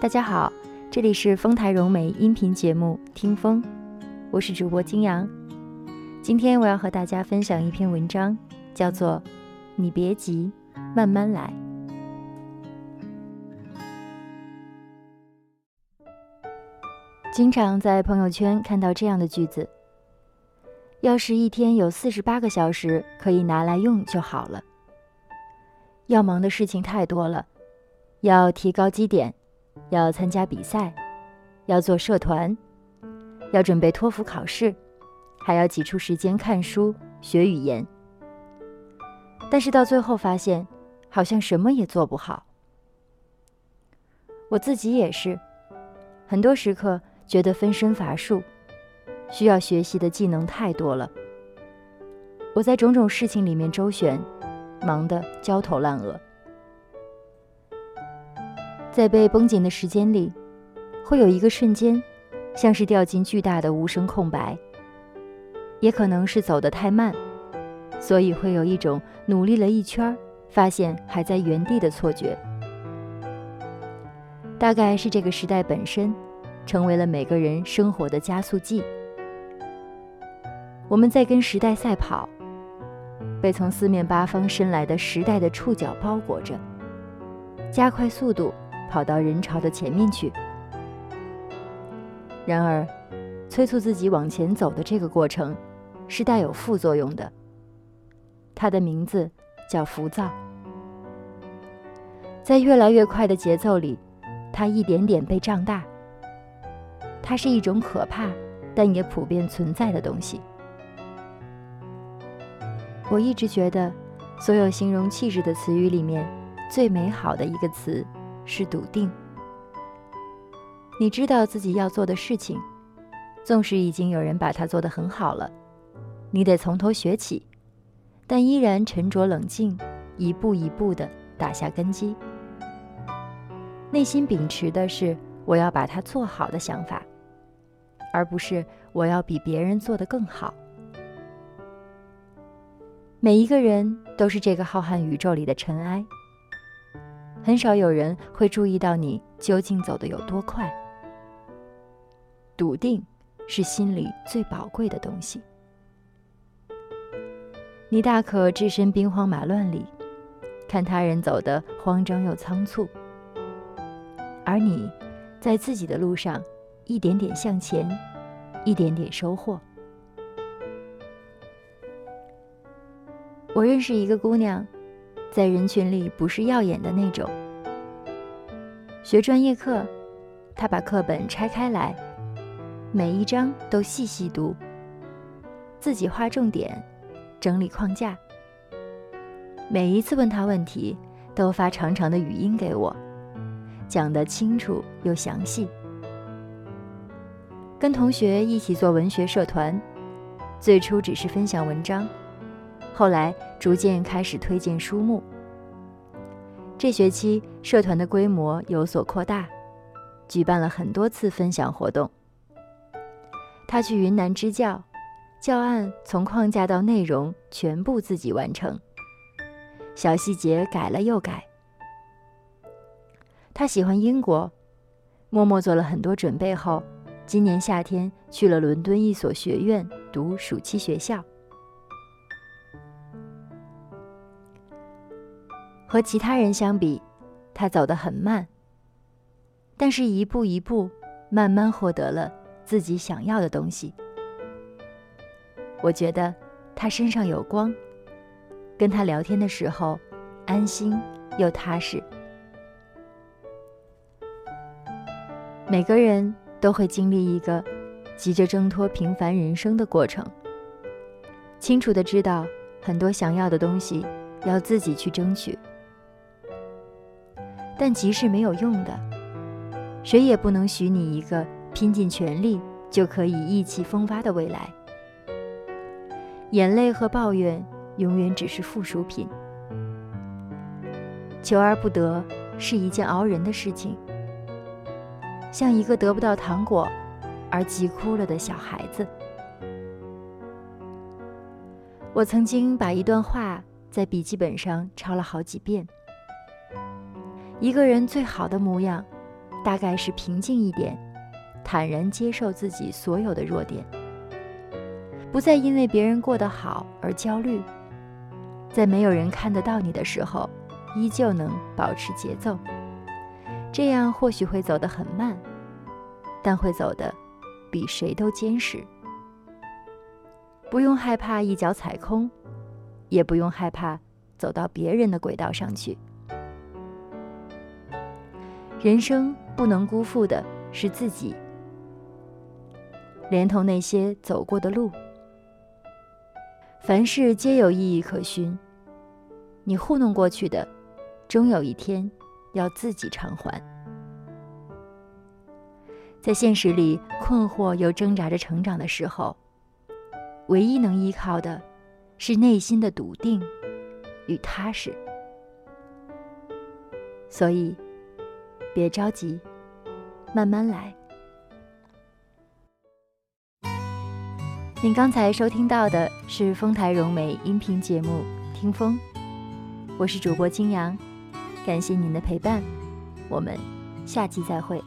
大家好，这里是丰台融媒音频节目《听风》，我是主播金阳。今天我要和大家分享一篇文章，叫做《你别急，慢慢来》。经常在朋友圈看到这样的句子：“要是一天有四十八个小时可以拿来用就好了。”要忙的事情太多了，要提高绩点。要参加比赛，要做社团，要准备托福考试，还要挤出时间看书学语言。但是到最后发现，好像什么也做不好。我自己也是，很多时刻觉得分身乏术，需要学习的技能太多了。我在种种事情里面周旋，忙得焦头烂额。在被绷紧的时间里，会有一个瞬间，像是掉进巨大的无声空白。也可能是走得太慢，所以会有一种努力了一圈，发现还在原地的错觉。大概是这个时代本身，成为了每个人生活的加速剂。我们在跟时代赛跑，被从四面八方伸来的时代的触角包裹着，加快速度。跑到人潮的前面去。然而，催促自己往前走的这个过程，是带有副作用的。它的名字叫浮躁。在越来越快的节奏里，它一点点被胀大。它是一种可怕，但也普遍存在的东西。我一直觉得，所有形容气质的词语里面，最美好的一个词。是笃定。你知道自己要做的事情，纵使已经有人把它做得很好了，你得从头学起，但依然沉着冷静，一步一步地打下根基。内心秉持的是我要把它做好的想法，而不是我要比别人做得更好。每一个人都是这个浩瀚宇宙里的尘埃。很少有人会注意到你究竟走的有多快。笃定是心里最宝贵的东西。你大可置身兵荒马乱里，看他人走得慌张又仓促，而你在自己的路上一点点向前，一点点收获。我认识一个姑娘。在人群里不是耀眼的那种。学专业课，他把课本拆开来，每一章都细细读，自己画重点，整理框架。每一次问他问题，都发长长的语音给我，讲得清楚又详细。跟同学一起做文学社团，最初只是分享文章。后来逐渐开始推荐书目。这学期社团的规模有所扩大，举办了很多次分享活动。他去云南支教，教案从框架到内容全部自己完成，小细节改了又改。他喜欢英国，默默做了很多准备后，今年夏天去了伦敦一所学院读暑期学校。和其他人相比，他走得很慢，但是一步一步，慢慢获得了自己想要的东西。我觉得他身上有光，跟他聊天的时候，安心又踏实。每个人都会经历一个急着挣脱平凡人生的过程，清楚的知道很多想要的东西要自己去争取。但急是没有用的，谁也不能许你一个拼尽全力就可以意气风发的未来。眼泪和抱怨永远只是附属品，求而不得是一件熬人的事情，像一个得不到糖果而急哭了的小孩子。我曾经把一段话在笔记本上抄了好几遍。一个人最好的模样，大概是平静一点，坦然接受自己所有的弱点，不再因为别人过得好而焦虑，在没有人看得到你的时候，依旧能保持节奏。这样或许会走得很慢，但会走得比谁都坚实。不用害怕一脚踩空，也不用害怕走到别人的轨道上去。人生不能辜负的是自己，连同那些走过的路。凡事皆有意义可循，你糊弄过去的，终有一天要自己偿还。在现实里困惑又挣扎着成长的时候，唯一能依靠的，是内心的笃定与踏实。所以。别着急，慢慢来。您刚才收听到的是丰台融媒音频节目《听风》，我是主播金阳，感谢您的陪伴，我们下期再会。